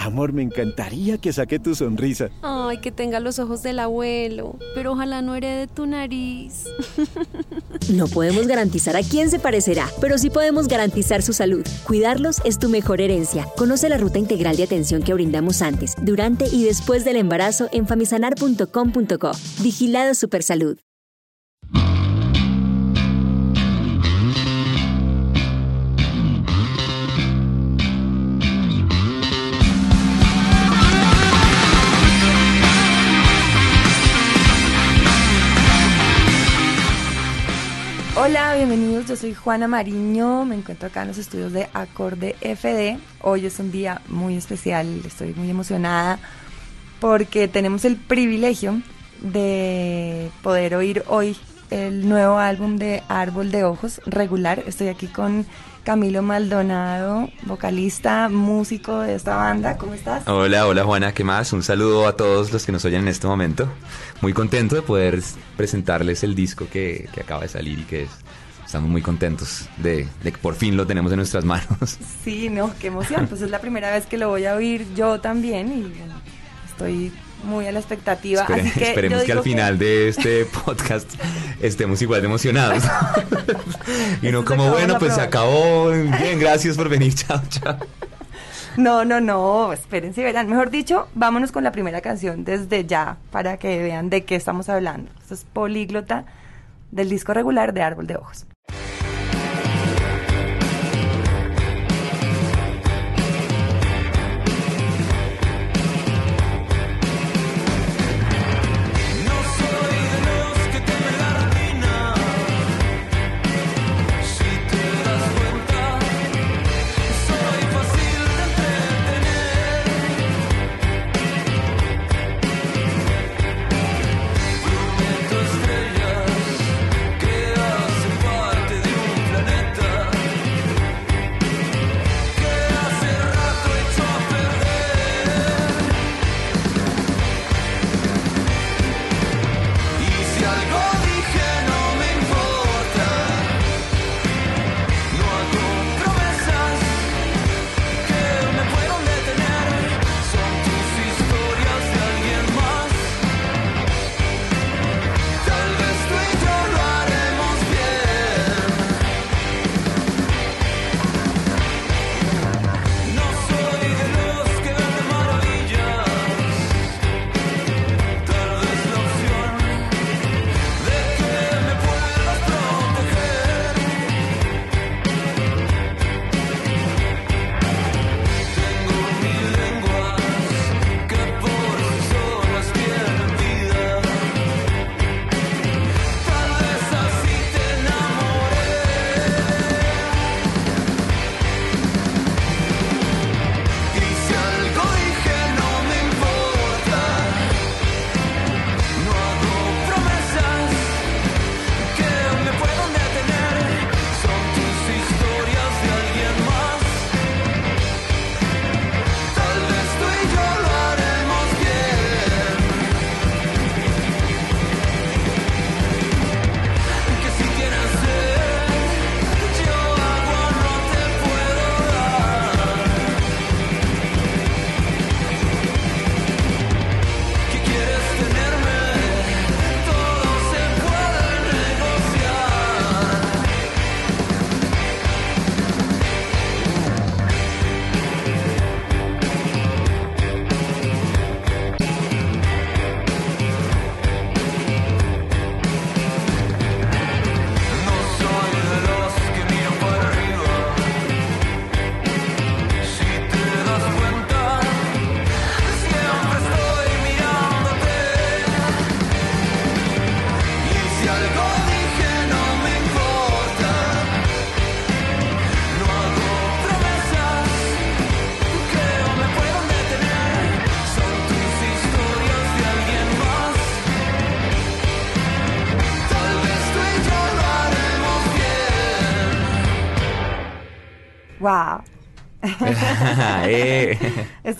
Amor, me encantaría que saque tu sonrisa. Ay, que tenga los ojos del abuelo, pero ojalá no herede tu nariz. No podemos garantizar a quién se parecerá, pero sí podemos garantizar su salud. Cuidarlos es tu mejor herencia. Conoce la ruta integral de atención que brindamos antes, durante y después del embarazo en famisanar.com.co. Vigilado Supersalud. Hola, bienvenidos. Yo soy Juana Mariño. Me encuentro acá en los estudios de Acorde FD. Hoy es un día muy especial. Estoy muy emocionada porque tenemos el privilegio de poder oír hoy el nuevo álbum de Árbol de Ojos regular. Estoy aquí con Camilo Maldonado, vocalista, músico de esta banda. ¿Cómo estás? Hola, hola Juana, ¿qué más? Un saludo a todos los que nos oyen en este momento. Muy contento de poder presentarles el disco que, que acaba de salir y que es, estamos muy contentos de, de, que por fin lo tenemos en nuestras manos. Sí, no, qué emoción. Pues es la primera vez que lo voy a oír yo también y bueno, estoy muy a la expectativa. Espere, así que esperemos que al final de este podcast estemos igual de emocionados. y no como, bueno, pues se acabó. Bien, gracias por venir. Chao, chao. No, no, no, espérense, verán. Mejor dicho, vámonos con la primera canción desde ya para que vean de qué estamos hablando. Esto es Políglota del disco regular de Árbol de Ojos.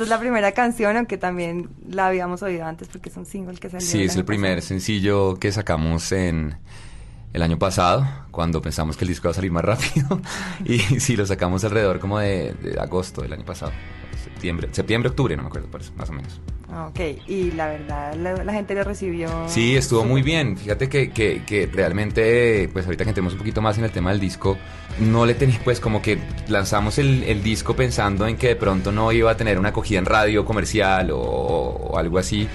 Esta es la primera canción, aunque también la habíamos oído antes porque es un single que salió. Sí, es el primer pasado. sencillo que sacamos en el año pasado, cuando pensamos que el disco iba a salir más rápido. y sí, lo sacamos alrededor como de, de agosto del año pasado. Septiembre, septiembre, octubre, no me acuerdo, por eso, más o menos. Ah, Ok, y la verdad, la, la gente lo recibió. Sí, estuvo muy bien. Fíjate que, que, que realmente, pues ahorita que entremos un poquito más en el tema del disco, no le tenía, pues como que lanzamos el, el disco pensando en que de pronto no iba a tener una acogida en radio comercial o, o algo así.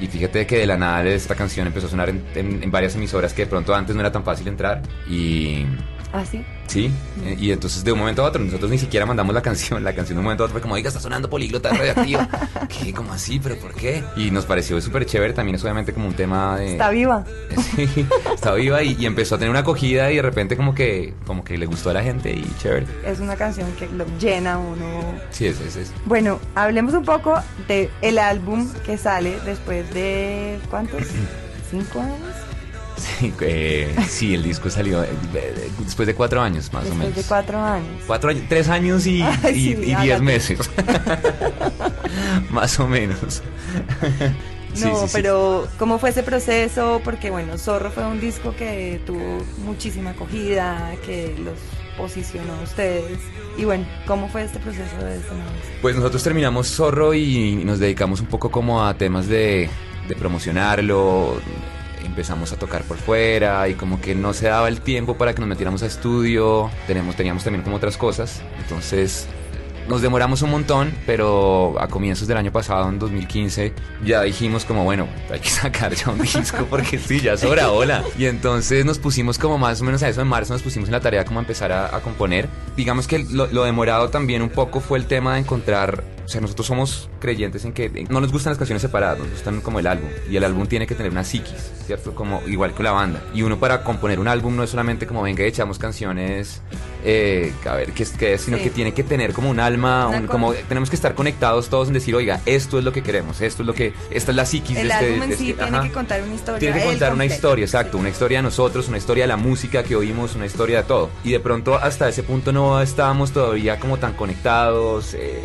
Y fíjate que de la nada esta canción empezó a sonar en, en- en varias emisoras que de pronto antes no era tan fácil entrar. Y ¿Ah, sí? sí, y entonces de un momento a otro nosotros ni siquiera mandamos la canción. La canción de un momento a otro fue como, oiga, está sonando políglota radioactiva. ¿Qué? ¿Cómo así? ¿Pero por qué? Y nos pareció súper chévere. También es obviamente como un tema de... Está viva. Sí, estaba viva y, y empezó a tener una acogida y de repente como que como que le gustó a la gente y chévere. Es una canción que lo llena uno. Sí, es, es, es. Bueno, hablemos un poco de el álbum que sale después de ¿cuántos? ¿Cinco años? Sí, eh, sí, el disco salió eh, después de cuatro años más o Después menos. de cuatro años. Cuatro años, tres años y, Ay, y- sí, y diez meses. más o menos. Sí, No, sí, sí. pero ¿cómo fue ese proceso? Porque bueno, Zorro fue un disco que tuvo muchísima acogida, que los posicionó a ustedes. Y bueno, ¿cómo fue este proceso de este? Pues nosotros terminamos Zorro y nos dedicamos un poco como a temas de, de promocionarlo. Empezamos a tocar por fuera y como que no se daba el tiempo para que nos metiéramos a estudio. Tenemos, teníamos también como otras cosas. Entonces nos demoramos un montón, pero a comienzos del año pasado, en 2015, ya dijimos como, bueno, hay que sacar ya un disco porque sí, ya sobra hola. Y entonces nos pusimos como más o menos a eso en marzo, nos pusimos en la tarea como a empezar a, componer. Digamos que lo, demorado también un poco fue el tema de encontrar, sea, nosotros somos creyentes en que no nos gustan las canciones separadas, nos gustan como el álbum. Y el álbum tiene que tener una psiquis, ¿cierto? Como igual que la banda. Y uno para componer un álbum no es solamente como venga y echamos canciones, eh, a ver qué es, sino Sí. que tiene que tener como un alma, un- co- como tenemos que estar conectados todos en decir, oiga, esto es lo que queremos, esto es lo que, esta es la psiquis El de este... álbum en sí este- tiene ajá. que contar una historia. Tiene que contar una historia, exacto, una historia de nosotros, una historia de la música que oímos, una historia de todo. Y de pronto hasta ese punto no estábamos todavía como tan conectados. eh,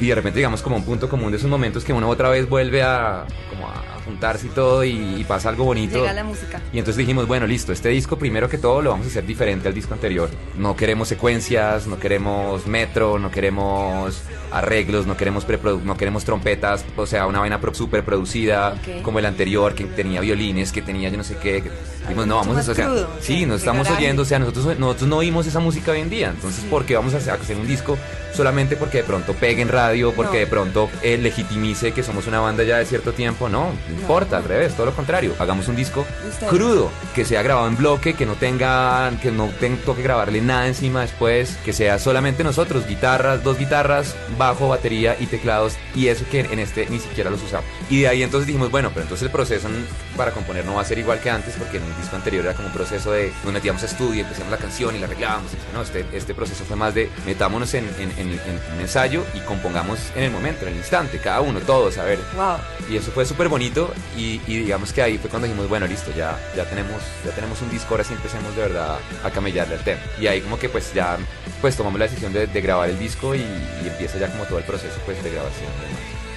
y de repente llegamos como un punto común de esos momentos que uno otra vez vuelve a, como a juntarse y todo y, y pasa algo bonito. Llega la música. Y entonces dijimos, bueno, listo, este disco primero que todo lo vamos a hacer diferente al disco anterior. No queremos secuencias, no queremos metro, no queremos arreglos, no queremos no queremos trompetas, o sea, una vaina pro super producida como el anterior que tenía violines, que tenía yo no sé qué. dijimos, no, mucho vamos a o sea, crudo, sí, nos estamos oyendo, o sea, nosotros nosotros no oímos esa música hoy en día, entonces Sí. ¿por qué vamos a hacer, a hacer un disco solamente porque de pronto pegue en radio, porque No. de pronto eh, legitimice que somos una banda ya de cierto tiempo? No, no importa, al revés, todo lo contrario, hagamos un disco Ustedes. crudo, que sea grabado en bloque, que no tenga, que no tenga que grabarle nada encima después, que sea solamente nosotros, guitarras, dos guitarras, bajo, batería y teclados, y eso que en este ni siquiera los usamos. Y de ahí entonces dijimos, bueno, pero entonces el proceso para componer no va a ser igual que antes, porque en el disco anterior era como un proceso de nos metíamos a estudio, empezamos la canción y la arreglábamos. y no, este, este proceso fue más de metámonos en, en, en- en un ensayo y compongamos en el momento, en el instante, cada uno, todos, a ver, Wow. y eso fue súper bonito y, y digamos que ahí fue cuando dijimos, bueno, listo, ya, ya, tenemos, ya tenemos un disco, ahora sí empecemos de verdad a camellarle al tema. Y ahí como que pues ya pues tomamos la decisión de, de grabar el disco y, y empieza ya como todo el proceso pues de grabación.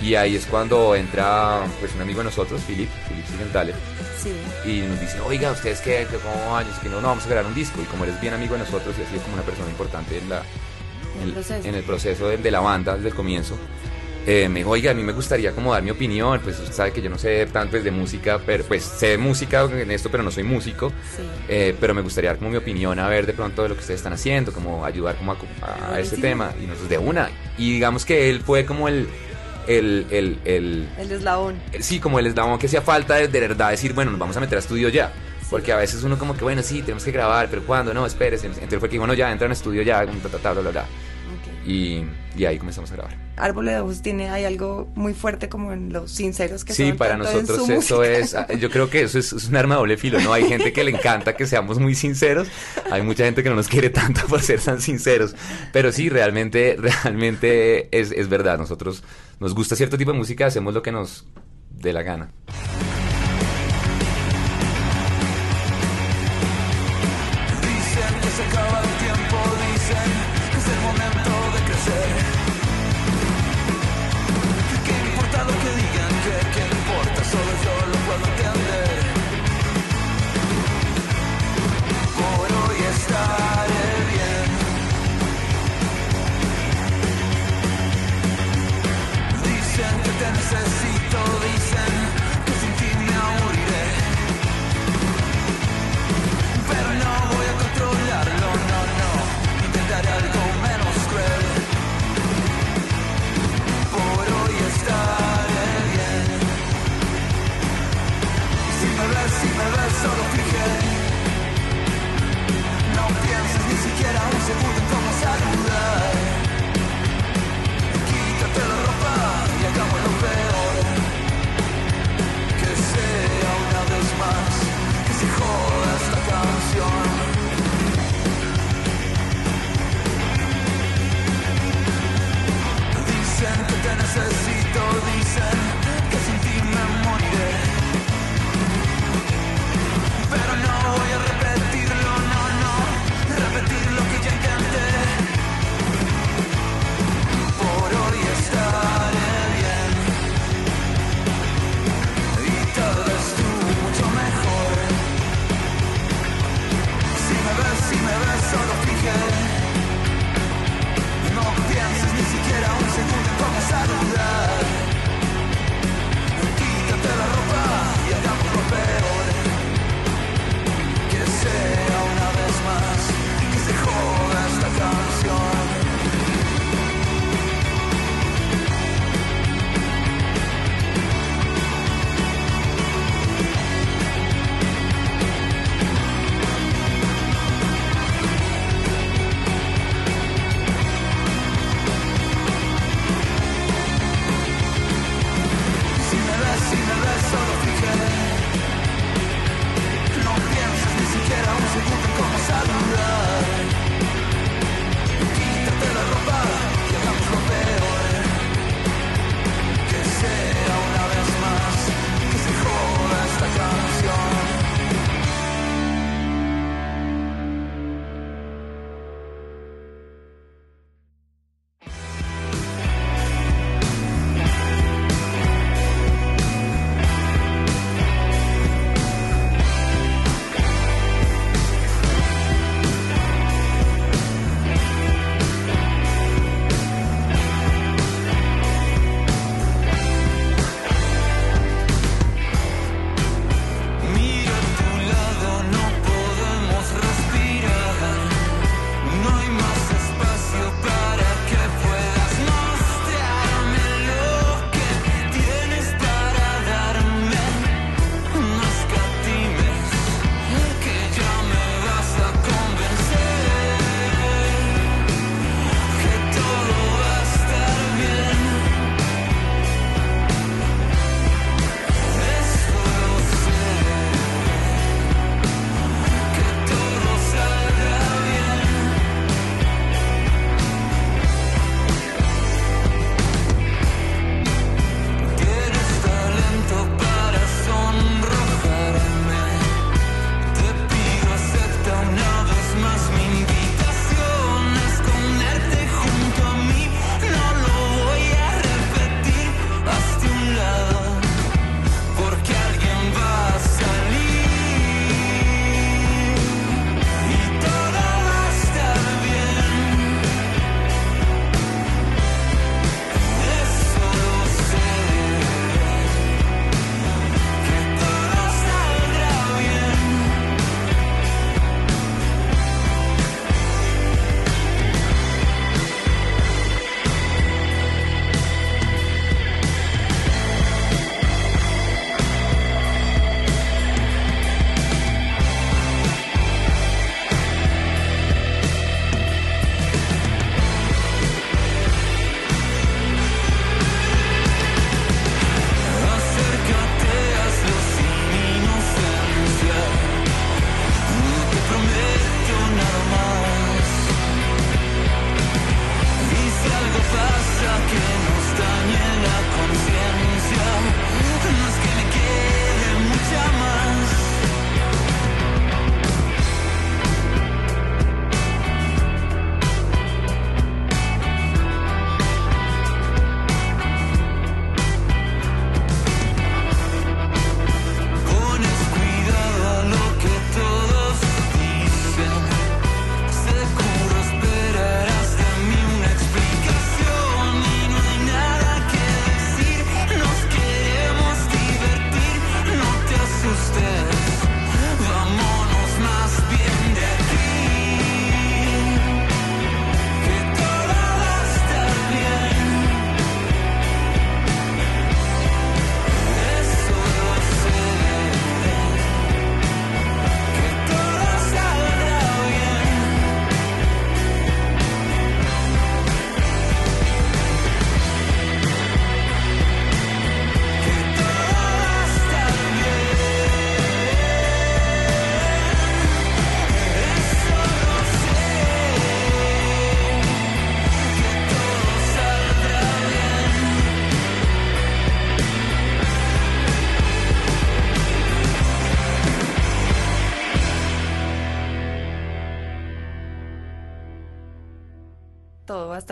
y ahí es cuando entra pues un amigo de nosotros, Philip, Philip Sigenthaler, Sí. y nos dice, oiga, ¿ustedes qué? ¿Cómo es que no, no, vamos a grabar un disco. Y como él es bien amigo de nosotros y ha sido como una persona importante en, la, En el proceso. en el proceso de, de la banda desde el comienzo, eh, me dijo, oiga, a mí me gustaría como dar mi opinión, pues usted sabe que yo no sé tanto pues, de música, pero pues sé de música en esto, pero no soy músico, Sí. eh, pero me gustaría dar como mi opinión a ver de pronto de lo que ustedes están haciendo, como ayudar como a, a este tema, y nosotros de una, y digamos que él fue como el, el, el, el, El eslabón. sí, como el eslabón que hacía falta de, de verdad decir, bueno, nos vamos a meter a estudio ya. Porque a veces uno como que, bueno, sí, tenemos que grabar, pero ¿cuándo? No, espérese. Entonces fue que, bueno, ya, entra en estudio ya, ta, bla, bla, bla. Y, y ahí comenzamos a grabar. Árbol de Ojos tiene hay algo muy fuerte como en los sinceros que Sí, son para tanto en nosotros eso música. es, yo creo que eso es, es un arma de doble filo, ¿no? Hay gente que le encanta que seamos muy sinceros, hay mucha gente que no nos quiere tanto por ser tan sinceros, pero sí, realmente, realmente es, es verdad, nosotros nos gusta cierto tipo de música, hacemos lo que nos dé la gana.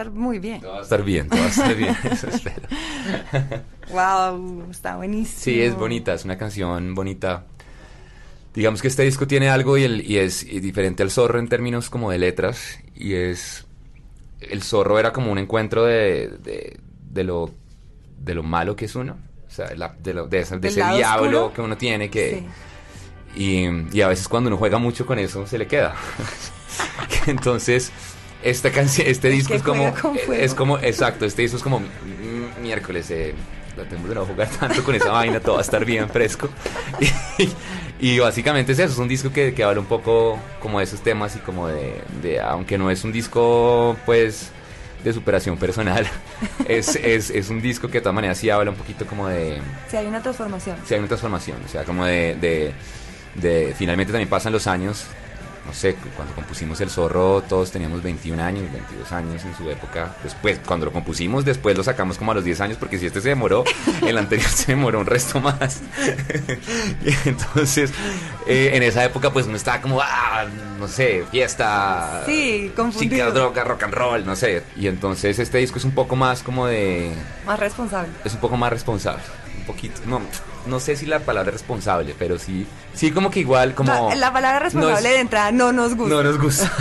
Estar muy bien. Todo va a estar bien, todo va a estar bien, eso espero. Wow, está buenísimo. Sí, es bonita, es una canción bonita. Digamos que este disco tiene algo y, el, y es y diferente al zorro en términos como de letras. Y es. El zorro era como un encuentro de, de, de lo, de lo malo que es uno. O sea, la- de, lo- de esa- de ¿Del ese diablo oscuro? que uno tiene que. Sí. Y, y a veces cuando uno juega mucho con eso se le queda. Entonces, esta canción, este disco que es como, es como, exacto, este disco es como miércoles, eh, la tengo de no jugar tanto con esa vaina, todo va a estar bien fresco. Y, y básicamente es eso, es un disco que, que habla un poco como de esos temas y como de, de aunque no es un disco, pues, de superación personal, es, es, es un disco que de todas maneras sí habla un poquito como de, Sí, hay una transformación. sí hay una transformación, o sea, como de, de, de- finalmente también pasan los años, no sé, cuando compusimos El Zorro todos teníamos 21 años, 22 años en su época, después, cuando lo compusimos, después lo sacamos como a los 10 años, porque si este se demoró, el anterior se demoró un resto más. Y Entonces, eh, en esa época pues uno estaba como, ah, no sé, fiesta, Sí, confundido. chicas, droga, rock and roll, no sé. Y entonces este disco es un poco más como de Más responsable. es un poco más responsable. Un poquito. No, no sé si la palabra responsable, pero sí. Sí, como que igual, como. la, la palabra responsable de entrada no nos gusta. No nos gusta.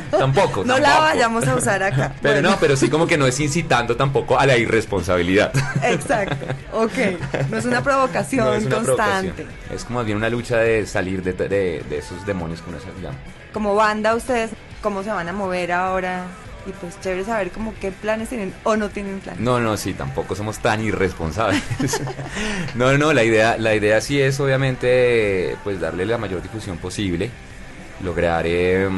tampoco. No la vayamos a usar acá. Pero Bueno. no, pero sí como que no es incitando tampoco a la irresponsabilidad. Exacto. Ok. No es una provocación No es una constante. provocación. Es como bien una lucha de salir de, de- de esos demonios que uno se llama. Como banda, ustedes, ¿cómo se van a mover ahora? Y pues chévere saber como qué planes tienen o no tienen planes. No, no, sí, tampoco somos tan irresponsables. no, no, la idea, la idea sí es obviamente pues darle la mayor difusión posible, lograr, eh,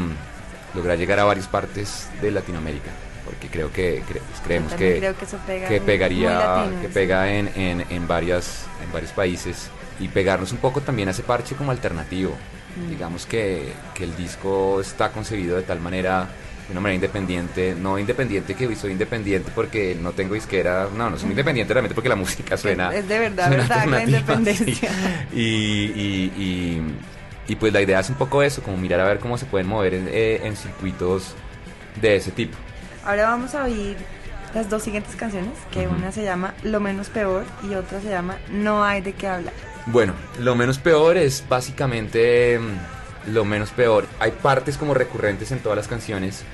lograr llegar a varias partes de Latinoamérica, porque creo que cre- pues, creemos que, creo que eso pega que pegaría, latino, que sí. pega en, en, en varias, en varios países y pegarnos un poco también a ese parche como alternativo. Mm. Digamos que, que el disco está concebido de tal manera de una manera independiente, no independiente que soy independiente porque no tengo disquera, no, no soy independiente realmente porque la música suena. es de verdad, suena verdad, la independencia. sí. Y, y, y, y pues la idea es un poco eso, como mirar a ver cómo se pueden mover en, eh, en circuitos de ese tipo. Ahora vamos a oír las dos siguientes canciones, que una se llama Lo menos peor y otra se llama No hay de qué hablar. Bueno, lo menos peor es básicamente mm, lo menos peor. Hay partes como recurrentes en todas las canciones,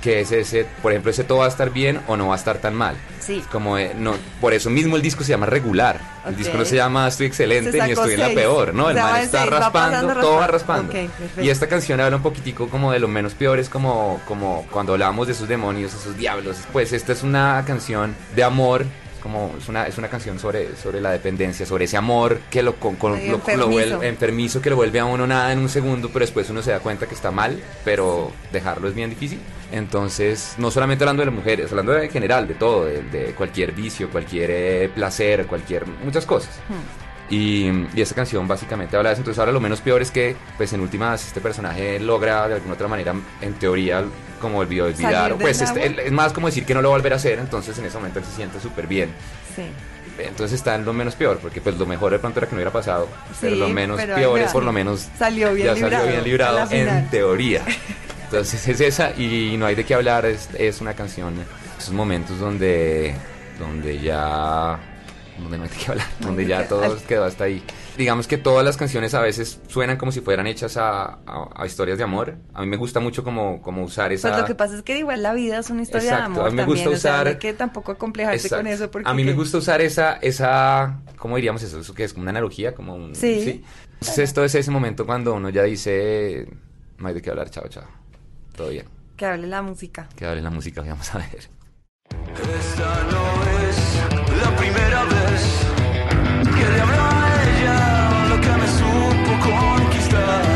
que es ese, por ejemplo, ese todo va a estar bien o no va a estar tan mal. Sí. Como eh, no, por eso mismo el disco se llama regular. El disco no se llama estoy excelente ni estoy en la peor, ¿no? El man está seis, raspando, todo va raspando. y esta canción habla un poquitico como de lo menos peor, es como, como cuando hablábamos de esos demonios, esos diablos. Pues esta es una canción de amor. Como es una, es una canción sobre, sobre la dependencia, sobre ese amor que lo, con, con- lo, lo vuelve- enfermizo. que lo vuelve a uno nada en un segundo, pero después uno se da cuenta que está mal, pero dejarlo es bien difícil. Entonces, no solamente hablando de las mujeres, hablando de- en general, de todo, de, de cualquier vicio, cualquier eh, placer, cualquier, muchas cosas. Y, y esta canción básicamente habla de eso. Entonces ahora lo menos peor es que, pues en últimas, este personaje logra de alguna otra manera, en teoría, como olvidó olvidar. Pues este- es más como decir que no lo va a volver a hacer, entonces en ese momento él se siente súper bien. Sí. Entonces está en lo menos peor, porque pues lo mejor de pronto era que no hubiera pasado. pero Sí, lo menos pero peor es por lo menos Salió bien ya librado salió bien librado en teoría. Entonces es esa y no hay de qué hablar, es, es una canción, esos momentos donde, donde ya, donde no hay de qué hablar, donde de ya todo quedó hasta ahí. Digamos que todas las canciones a veces suenan como si fueran hechas a, a- a historias de amor. A mí me gusta mucho como, como usar esa... Pues lo que pasa es que igual la vida es una historia Exacto, de amor a mí me también, gusta o sea, usar- hay que tampoco acomplejarse con eso porque a mí me gusta usar esa, esa, ¿cómo diríamos eso? Eso que es como una analogía, como un... Sí. Entonces esto es ese momento cuando uno ya dice, no hay de qué hablar, chao, chao. Todo bien. que hable la música. Que hable la música, vamos a ver. Esta no es la primera vez que le hablo a ella lo que me supo conquistar.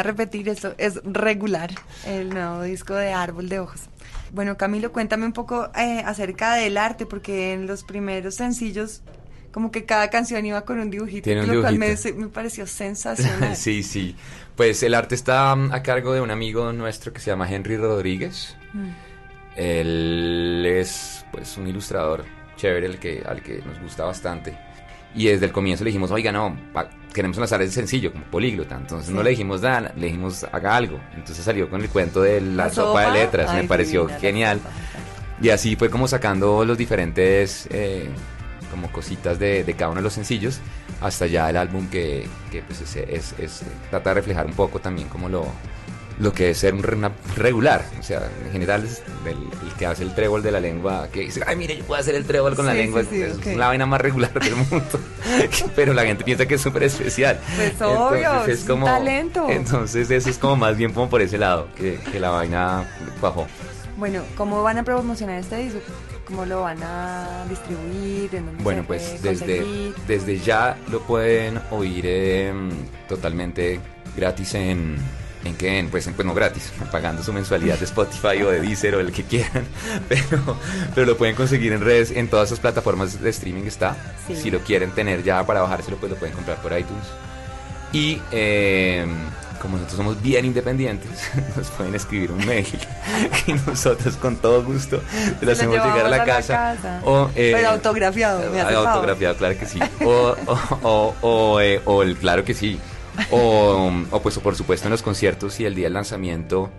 A repetir eso, es regular el nuevo disco de Árbol de Ojos. Bueno, Camilo, cuéntame un poco eh, acerca del arte, porque en los primeros sencillos, como que cada canción iba con un dibujito, Tiene un lo cual me, pareció sensacional. sí, sí. Pues el arte está mm, a cargo de un amigo nuestro que se llama Henry Rodríguez. Mm. Él es pues un ilustrador chévere el que, al que nos gusta bastante. Y desde el comienzo le dijimos, oiga, no, queremos lanzar ese sencillo, como políglota. Entonces no Sí. le dijimos nada, le dijimos, haga algo. Entonces salió con el cuento de la, La sopa, de sopa, letras, ay, me pareció genial. Y así fue como sacando los diferentes eh, como cositas de, de cada uno de los sencillos hasta ya el álbum que, que, pues es, es- es- trata de reflejar un poco también como lo, lo que es ser un regular. O sea, en general es el, el que hace el trébol de la lengua, que dice, ay mire, yo puedo hacer el trébol con la lengua. sí, sí, es ok. la vaina más regular del mundo. Pero la gente piensa que es súper especial. Pues obvio, Entonces es un talento. Entonces eso es como más bien como por ese lado, que, que la vaina bajó. Bueno, ¿cómo van a promocionar este disco? ¿Cómo lo van a distribuir? ¿En dónde Bueno, se pues desde, desde ya lo pueden oír em, totalmente gratis en... ¿En qué? En, pues, pues no gratis, pagando su mensualidad de Spotify o de Deezer o el que quieran, pero, pero lo pueden conseguir en redes, en todas esas plataformas de streaming está. Sí. Si lo quieren tener ya para bajárselo, pues lo pueden comprar por iTunes. Y em, como nosotros somos bien independientes, nos pueden escribir un mail y nosotros con todo gusto se lo hacemos llegar a la a la casa. casa. O, eh, Pero autografiado, me hace favor. autografiado, claro que sí. O, o, o, o, eh, o el claro que sí. O, o pues por supuesto en los conciertos y el día del lanzamiento,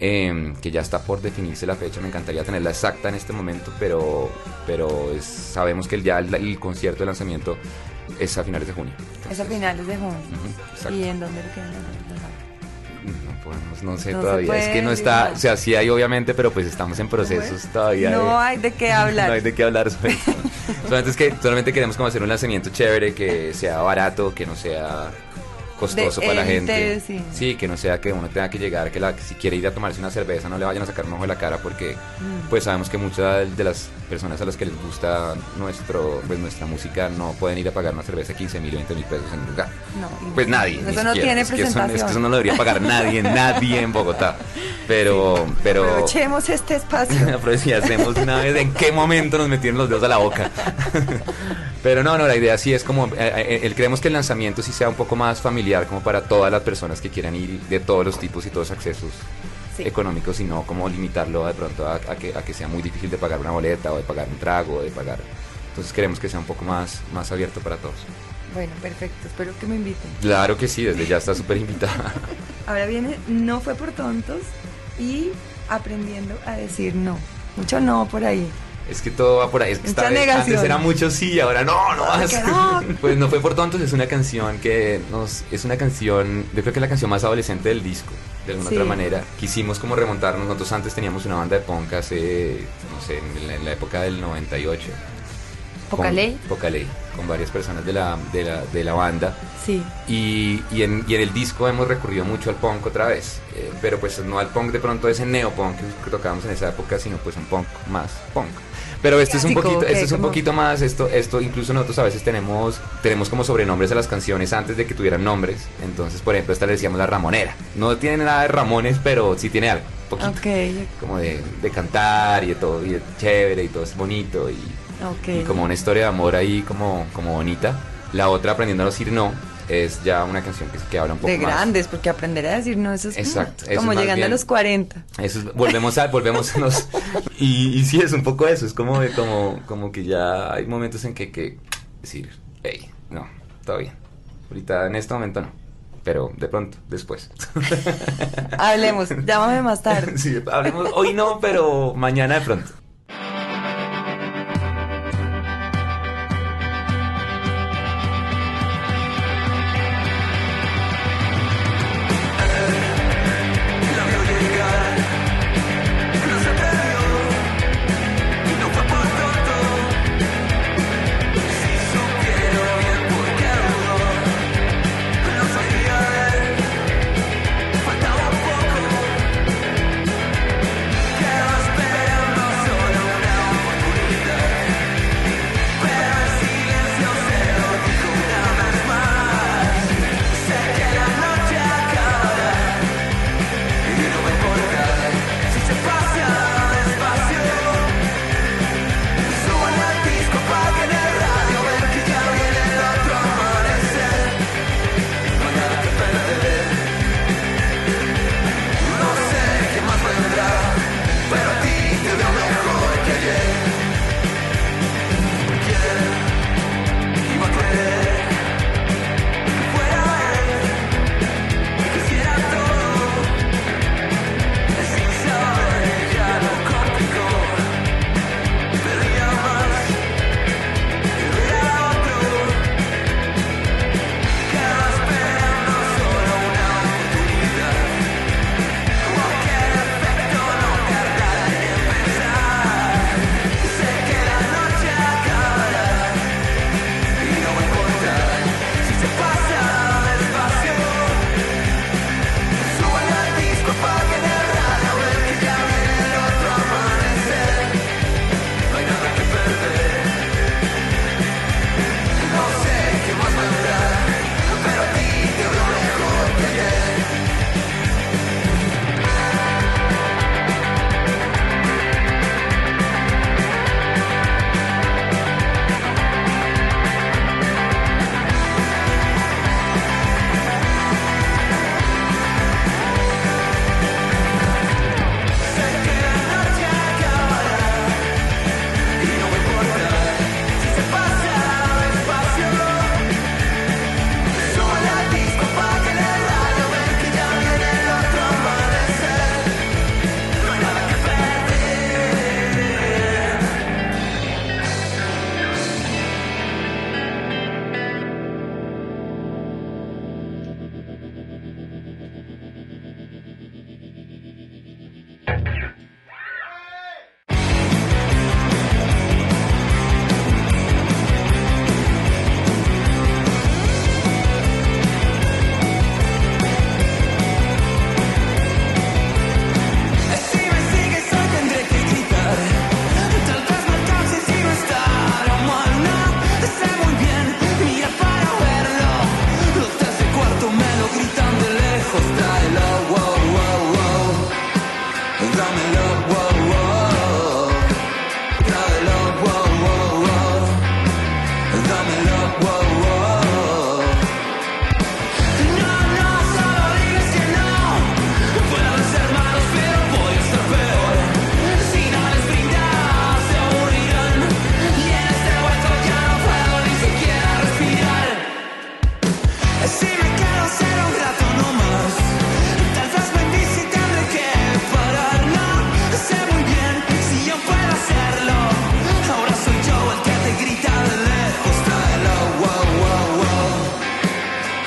eh, que ya está por definirse la fecha, me encantaría tenerla exacta en este momento, pero, pero es- sabemos que el, ya el, el concierto de lanzamiento es a finales de junio. Es a finales de junio. Ujú, exacto. ¿Y en dónde lo quieren? No podemos, no sé No todavía. es que no está, o sea, sí hay obviamente, pero pues estamos en procesos todavía. No de- hay de qué hablar. no hay de qué hablar sobre solamente es que solamente queremos como hacer un lanzamiento chévere, que sea barato, que no sea costoso De para la gente. sí. que no sea que uno tenga que llegar, que, la, si quiere ir a tomarse una cerveza no le vayan a sacar un ojo de la cara porque Mm. pues sabemos que muchas de las personas a las que les gusta nuestro pues nuestra música no pueden ir a pagar una cerveza de 15 mil o 20 mil pesos en un lugar. No, Pues nadie. Eso no siquiera. tiene es que, eso, es presentación. que eso no lo debería pagar nadie, nadie en Bogotá. Pero, pero, Aprovechemos este espacio. Aproveche y hacemos una vez en qué momento nos metieron los dedos a la boca. Pero no, no, la idea sí es como, eh, eh, el- creemos que el lanzamiento sí sea un poco más familiar como para todas las personas que quieran ir de todos los tipos y todos los accesos Sí. económicos y no como limitarlo de pronto a, a que, a que sea muy difícil de pagar una boleta o de pagar un trago o de pagar. Entonces queremos que sea un poco más, más abierto para todos. Bueno, perfecto. Espero que me inviten. Claro que sí, desde ya está súper invitada. Ahora viene No fue por tontos y aprendiendo a decir no. Mucho no por ahí. Es que todo va por ahí. Es que Mucha esta vez- negación. antes era mucho sí, ahora no, no no. Pues no fue por tontos, es una canción que nos. Es una canción. Yo creo que es la canción más adolescente del disco, de alguna Sí. otra manera. Quisimos como remontarnos. Nosotros antes teníamos una banda de punk hace. No sé, en la, en la época del 98. ¿Poca Con- ley? Poca ley. Con varias personas de la, de la, de la banda. Sí. Y, y, en, y en el disco hemos recurrido mucho al punk otra vez, eh, pero pues no al punk de pronto ese neopunk que, tocábamos en esa época, sino pues un punk más punk. Pero esto es un poquito, ok, esto es un poquito más, esto, esto incluso nosotros a veces tenemos, tenemos como sobrenombres a las canciones antes de que tuvieran nombres. Entonces, por ejemplo, esta le decíamos la Ramonera. No tiene nada de Ramones, pero sí tiene algo, poquito. Ok, Como de, de cantar y de todo, y de chévere y todo es bonito y, ok. y como una historia de amor ahí como, como bonita. La otra, aprendiendo a decir no, es ya una canción que, que habla un poco de más. grandes, porque aprender a decir no, eso es Exacto, eso como es llegando a los 40. Eso es- volvemos a, volvemos a los, y, y sí es un poco eso, es como como, como que ya hay momentos en que, que decir, hey, no, todo bien. Ahorita en este momento no, pero de pronto, después. Hablemos, llámame más tarde. sí, hablemos, hoy no, pero mañana de pronto.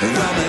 Well,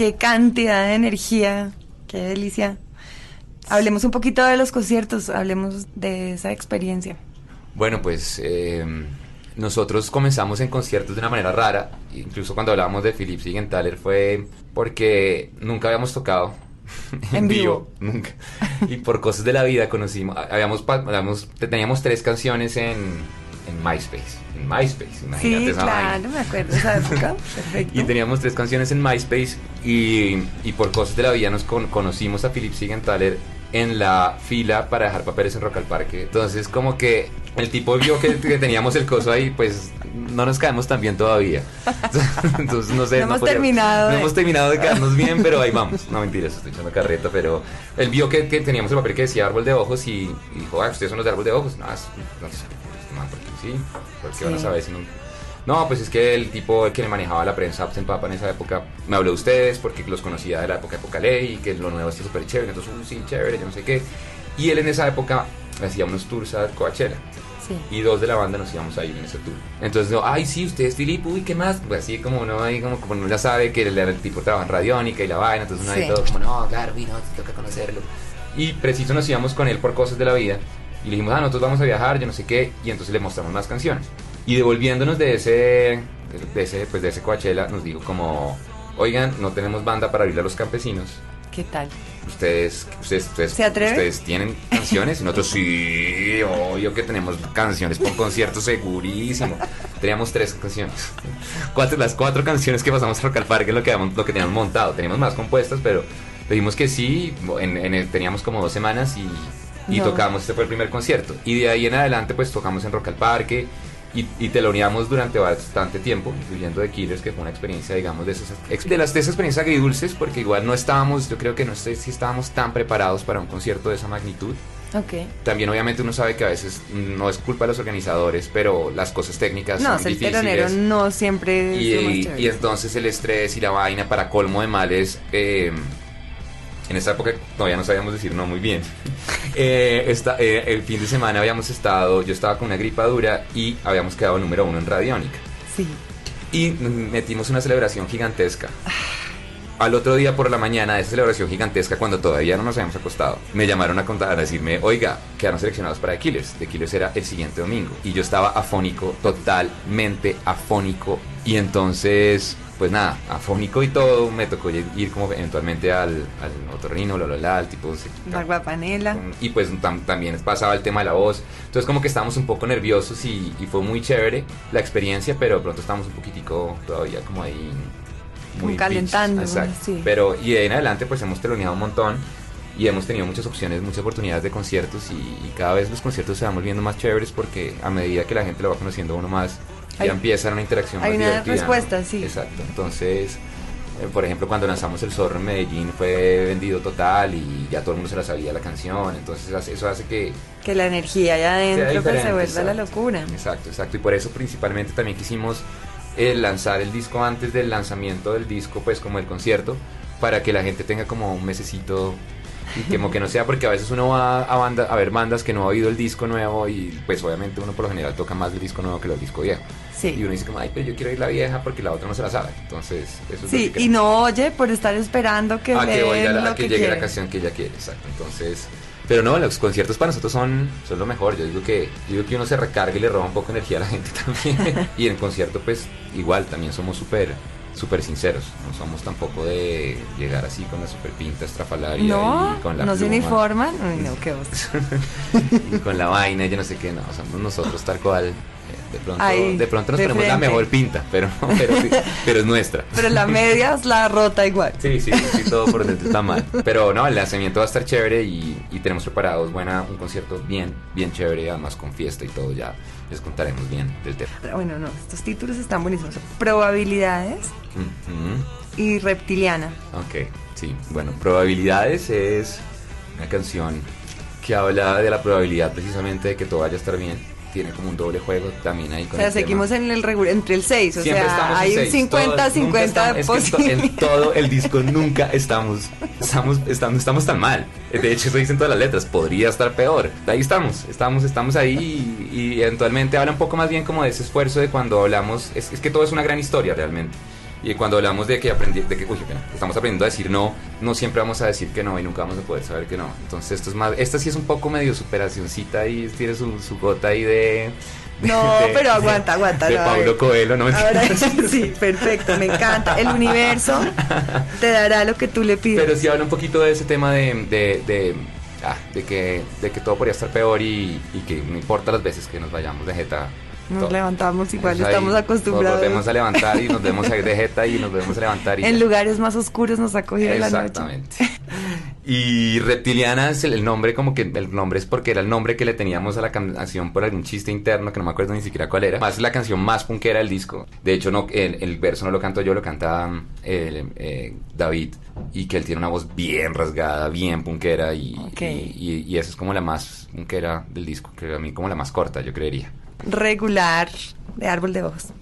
Qué cantidad de energía, qué delicia. Hablemos un poquito de los conciertos, hablemos de esa experiencia. Bueno, pues eh, nosotros comenzamos en conciertos de una manera rara, incluso cuando hablábamos de Philips Siegenthaler fue porque nunca habíamos tocado En vivo. nunca. Y por cosas de la vida conocimos, habíamos- teníamos tres canciones en, en MySpace, en MySpace, imagínate Sí, esa claro, me acuerdo de esa época. Perfecto. Y teníamos tres canciones en MySpace y, y por cosas de la vida nos con- conocimos a Philip Siegenthaler en la fila para dejar papeles en Rock al Parque. Entonces como que el tipo vio que, que teníamos el coso ahí, pues no nos caemos tan bien todavía. Entonces no sé. No hemos podía- terminado No de- hemos terminado de quedarnos bien, pero ahí vamos. No mentiras, estoy echando carreta, pero él vio que, que teníamos el papel que decía árbol de ojos y, y dijo, ah, ustedes son los de árbol de ojos. No, es- no sé, este man, porque sí, porque van a Sí. saber si no... No, pues es que el tipo el que le manejaba la prensa Absent Papa en esa época me habló de ustedes porque los conocía de la época de Época Ley y que lo nuevo está súper chévere, entonces, uy, sí, chévere, yo no sé qué. Y él en esa época hacía unos tours a Coachella Sí. y dos de la banda nos íbamos a ir en ese tour. Entonces, no, ay, sí, usted es Filip, uy, ¿qué más? Pues así como uno ahí, como, como uno ya sabe que el, el tipo trabaja en Radiónica y la vaina, entonces uno ahí Sí. todo como, no, claro, uy, no, toca conocerlo. Y preciso nos íbamos con él por cosas de la vida y le dijimos, ah, nosotros vamos a viajar, yo no sé qué, y entonces le mostramos más canciones. Y devolviéndonos de ese, de ese, pues de ese Coachella, nos dijo como, oigan, no tenemos banda para abrirle a los campesinos. ¿Qué tal? Ustedes, ustedes, ustedes, ¿Se ustedes tienen canciones y nosotros sí, obvio que tenemos canciones con conciertos segurísimo. Teníamos tres canciones. Cuatro, las cuatro canciones que pasamos a Rock al Parque lo que, lo que teníamos montado. Teníamos más compuestas, pero dijimos que sí. En, en teníamos como dos semanas y, y No. tocamos. Este fue el primer concierto. Y de ahí en adelante, pues tocamos en Rock al Parque. Y, y teloneamos durante bastante tiempo, incluyendo The Killers, que fue una experiencia, digamos, de esas, de las de esas experiencias agridulces, porque igual no estábamos, yo creo que no sé si estábamos tan preparados para un concierto de esa magnitud. Ok. También obviamente uno sabe que a veces no es culpa de los organizadores, pero las cosas técnicas No, son ser difíciles. no siempre y, es lo más y- chévere. y entonces el estrés y la vaina para colmo de males, eh, en esa época todavía no sabíamos decir no muy bien. Eh, esta- eh, el fin de semana habíamos estado, yo estaba con una gripa dura y habíamos quedado número uno en Radiónica. Sí. Y metimos una celebración gigantesca. Al otro día por la mañana de esa celebración gigantesca, cuando todavía no nos habíamos acostado, me llamaron a contar, a decirme, oiga, quedaron seleccionados para The Killers. The Killers era el siguiente domingo. Y yo estaba afónico, totalmente afónico. Y entonces, pues nada, afónico y todo, me tocó ir como eventualmente al, al otorrino, la, la, la, al tipo... Barba panela. y pues tam- también pasaba el tema de la voz. Entonces como que estábamos un poco nerviosos y, y fue muy chévere la experiencia, pero de pronto estábamos un poquitico todavía como ahí... Como calentando. Exacto. sí. Pero y de ahí en adelante pues hemos teloneado un montón y hemos tenido muchas opciones, muchas oportunidades de conciertos y, y cada vez los conciertos se van volviendo más chéveres porque a medida que la gente lo va conociendo uno más, Hay- ya empieza una interacción hay más una divertida, ¿no? respuesta, sí. Exacto. Entonces... eh, Por ejemplo, cuando lanzamos El Zorro en Medellín fue vendido total y ya todo el mundo se la sabía la canción, entonces eso hace que, Que la energía allá adentro pues, se vuelva la exacto. locura. Exacto, exacto. Y por eso principalmente también quisimos eh, lanzar el disco antes del lanzamiento del disco, pues como el concierto, para que la gente tenga como un mesecito y como que no sea porque a veces uno va a banda, a ver bandas que no ha oído el disco nuevo y pues obviamente uno por lo general toca más el disco nuevo que el disco viejo. Y uno dice como, ay, pero yo quiero oír la vieja porque la otra no se la sabe. Entonces, eso es lo Sí, que y no oye por estar esperando que a que den oiga la- lo a que, que llegue la canción que ella quiere, exacto. Entonces, pero no, los conciertos para nosotros son, son lo mejor. Yo digo que yo digo que uno se recarga y le roba un poco de energía a la gente también. y en concierto, pues igual, también somos súper súper sinceros. No somos tampoco de llegar así con la super pinta estrafalaria No, y con la no se uniforman. Uy, no, qué y con la vaina, y yo no sé qué, no, somos nosotros tal cual. De pronto, Ahí, de pronto nos de ponemos la mejor pinta, pero, pero, sí, pero es nuestra. Pero la media es la rota igual. Sí, sí, sí, todo por dentro está mal. Pero no, el lanzamiento va a estar chévere y, y tenemos preparados buena, un concierto bien, bien chévere, además con fiesta y todo, ya les contaremos bien del tema. Pero Bueno, no, estos títulos están buenísimos. Probabilidades y reptiliana. Ok, sí, bueno, Probabilidades es una canción que habla de la probabilidad precisamente de que todo vaya a estar bien. Tiene como un doble juego también ahí O con sea, el tema. seguimos en el entre el 6. O Siempre sea, hay un seis, todos, 50-50 nunca estamos- de es que en to- posibilidades. En todo el disco nunca estamos, estamos, estamos, estamos tan mal. De hecho, eso dicen todas las letras, podría estar peor. Ahí estamos, estamos, estamos ahí y, y eventualmente habla un poco más bien como de ese esfuerzo de cuando hablamos, es, es que todo es una gran historia realmente. Y cuando hablamos de que, aprendí, de que uy, pena, estamos aprendiendo a decir no, no siempre vamos a decir que no y nunca vamos a poder saber que no. Entonces esto es más, esta sí es un poco medio superacioncita y tiene su, su gota ahí de... de- No, de- pero aguanta, aguanta. De no. Pablo Coelho, ¿no? Ahora sí, perfecto, me encanta. El universo te dará lo que tú le pides. Pero sí habla un poquito de ese tema de, de, de, ah, de que, de que todo podría estar peor y, y que no importa las veces que nos vayamos de jeta. Nos todo. levantamos igual, ahí estamos Nos acostumbrados. volvemos a levantar y nos vemos a ir de jeta y nos volvemos a levantar. Y En ya. lugares más oscuros nos ha cogido la noche. Exactamente. Y Reptiliana es el, el nombre, como que el nombre es porque era el nombre que le teníamos a la canción por algún chiste interno que no me acuerdo ni siquiera cuál era. Más la canción más punkera del disco. De hecho, no, el, el verso no lo canto yo, lo canta eh, eh, David. Y que él tiene una voz bien rasgada, bien punkera. Y, Ok. y, y- y esa es como la más punkera del disco, que a mí como la más corta, yo creería. Regular de árbol de ojos.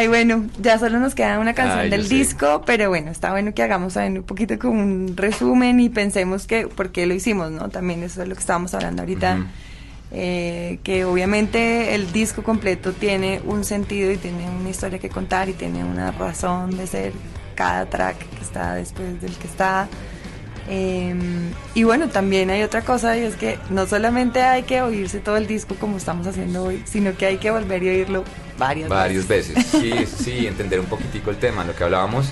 Ay, bueno, ya solo nos queda una canción Ay, del sé. disco, pero bueno, está bueno que hagamos también un poquito como un resumen y pensemos que por qué lo hicimos, ¿no? También eso es lo que estábamos hablando ahorita. Ujú. eh, que obviamente el disco completo tiene un sentido y tiene una historia que contar y tiene una razón de ser cada track que está después del que está. Eh, y bueno, también hay otra cosa y es que no solamente hay que oírse todo el disco como estamos haciendo hoy, sino que hay que volver y oírlo varias Varias veces. veces. Sí, sí, entender un poquitico el tema. Lo que hablábamos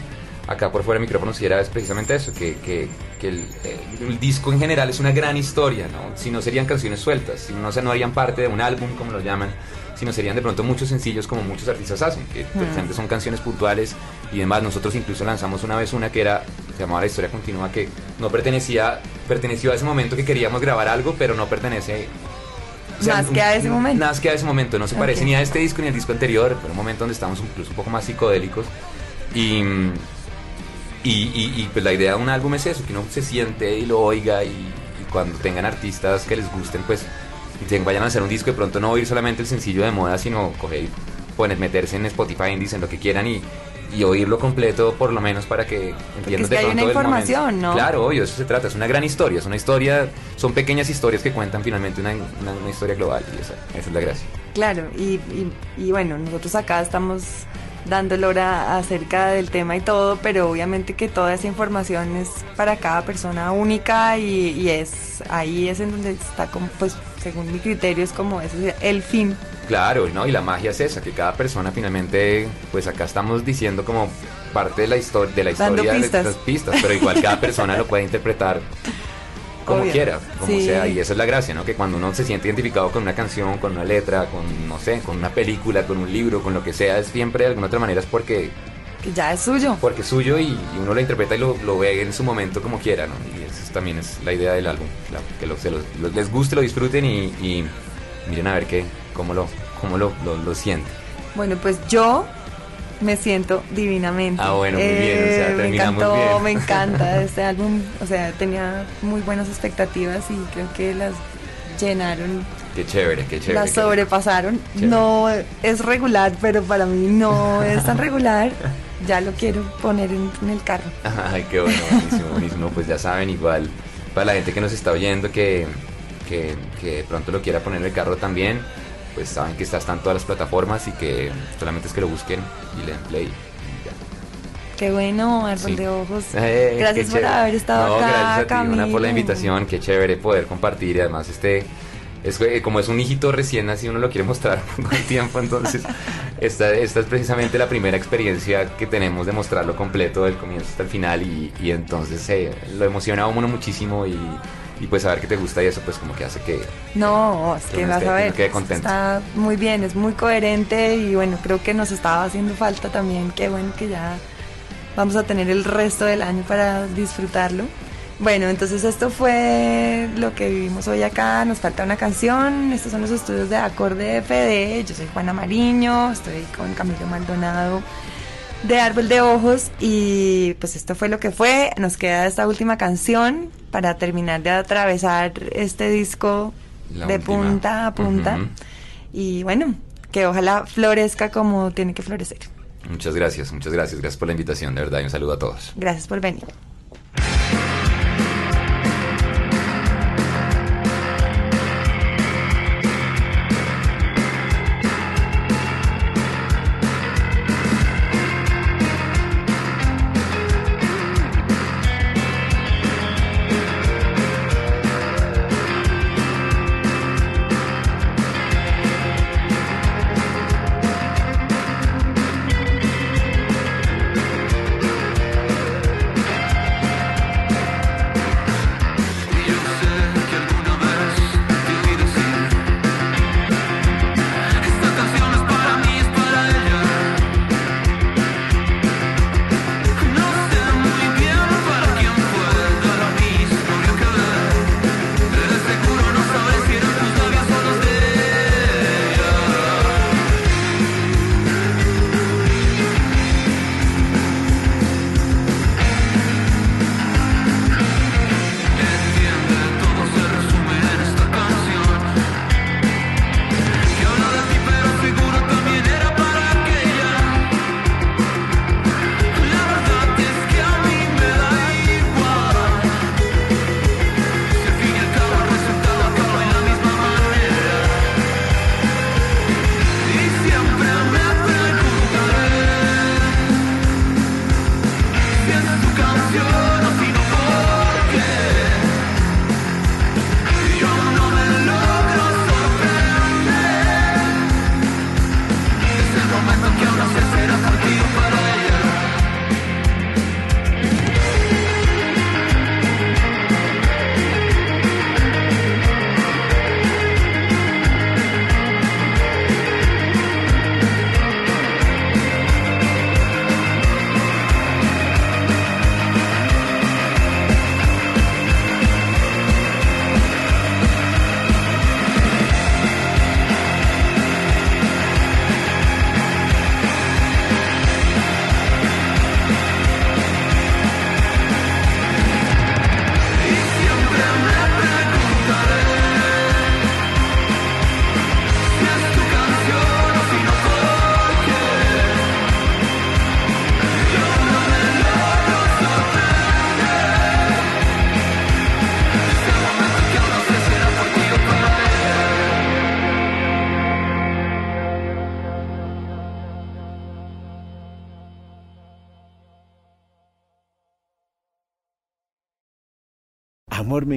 acá por fuera del micrófono si era es precisamente eso, que, que, que el, disco en general es una gran historia, ¿no? Si no serían canciones sueltas, si no, se no harían parte de un álbum, como lo llaman, sino serían de pronto muchos sencillos como muchos artistas hacen, que precisamente son canciones puntuales y demás. Nosotros incluso lanzamos una vez una que era, se llamaba La Historia Continua, que no pertenecía, perteneció a ese momento que queríamos grabar algo, pero no pertenece o sea, Más que a ese un- momento. Más que a ese momento. No se parece Ok. ni a este disco ni al disco anterior. Fue un momento donde estábamos incluso un poco más psicodélicos. Y, y, y- y, pues la idea de un álbum es eso, que uno se siente y lo oiga y, y cuando tengan artistas que les gusten, pues se vayan a hacer un disco, de pronto no oír solamente el sencillo de moda, sino coger y poner, meterse en Spotify, en dicen lo que quieran y, y oírlo completo por lo menos para que entiendan es que hay una información. ¿no? Claro, obvio, eso se trata, es una gran historia, es una historia, son pequeñas historias que cuentan finalmente una, una- una historia global y esa, esa es la gracia. Claro, y, y, y bueno, nosotros acá estamos dando hora acerca del tema y todo, pero obviamente que toda esa información es para cada persona única y, y es ahí es en donde está como, pues según mi criterio es como ese es el fin. Claro, ¿no? Y la magia es esa, que cada persona finalmente, pues acá estamos diciendo como parte de la, historia de la Dando historia de pistas. estas pistas, pero igual cada persona lo puede interpretar como Obvio. quiera, como Sí. sea, y esa es la gracia, ¿no? Que cuando uno se siente identificado con una canción, con una letra, con, no sé, con una película, con un libro, con lo que sea, es siempre de alguna otra manera es porque, que ya es suyo. porque es suyo y, y uno lo interpreta y lo, lo ve en su momento como quiera, ¿no? Y eso también es la idea del álbum, claro, que lo- se los- lo- les guste, lo disfruten y, y miren a ver qué, cómo lo, cómo lo, lo, lo sienten. Bueno, pues yo me siento divinamente. Ah, bueno, muy bien, o sea, me terminamos encantó, bien. me encanta este álbum, o sea, tenía muy buenas expectativas y creo que las llenaron Qué chévere, qué chévere. la qué- sobrepasaron. Chévere. No es regular, pero para mí no es tan regular. Ya lo quiero poner en, en el carro. Ay, qué bueno, buenísimo, buenísimo. Pues ya saben, igual, para la gente que nos está oyendo, que, que, que de pronto lo quiera poner en el carro también, pues saben que está, está en todas las plataformas y que solamente es que lo busquen y le den play. Qué bueno, árbol Sí. de ojos. Eh, gracias por chévere. haber estado No, acá. gracias a ti, Ana, por la Camilo. invitación. Qué chévere poder compartir y además este es que como es un hijito recién así uno lo quiere mostrar con el tiempo, entonces esta, esta es precisamente la primera experiencia que tenemos de mostrarlo completo del comienzo hasta el final y, y entonces eh, lo emociona a uno muchísimo y, y pues saber que te gusta y eso pues como que hace que No, es Que vas esté- a ver. Está muy bien, es muy coherente y bueno, creo que nos estaba haciendo falta también. Qué bueno que ya vamos a tener el resto del año para disfrutarlo. Bueno, entonces esto fue lo que vivimos hoy acá. Nos falta una canción. Estos son los estudios de Acorde FD. Yo soy Juana Mariño, estoy con Camilo Maldonado de Árbol de Ojos y pues esto fue lo que fue. Nos queda esta última canción para terminar de atravesar este disco La de última. punta a punta. Y bueno, que ojalá florezca como tiene que florecer. muchas gracias, muchas gracias, gracias por la invitación, de verdad y un saludo a todos. Gracias por venir.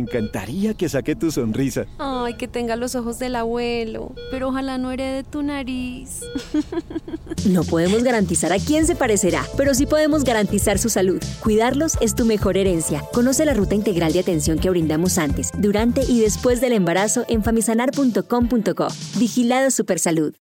Encantaría que saque tu sonrisa. Ay, que tenga los ojos del abuelo, pero ojalá no herede tu nariz. No podemos garantizar a quién se parecerá, pero sí podemos garantizar su salud. Cuidarlos es tu mejor herencia. Conoce la ruta integral de atención que brindamos antes, durante y después del embarazo en famisanar.com.co. Vigilado Supersalud.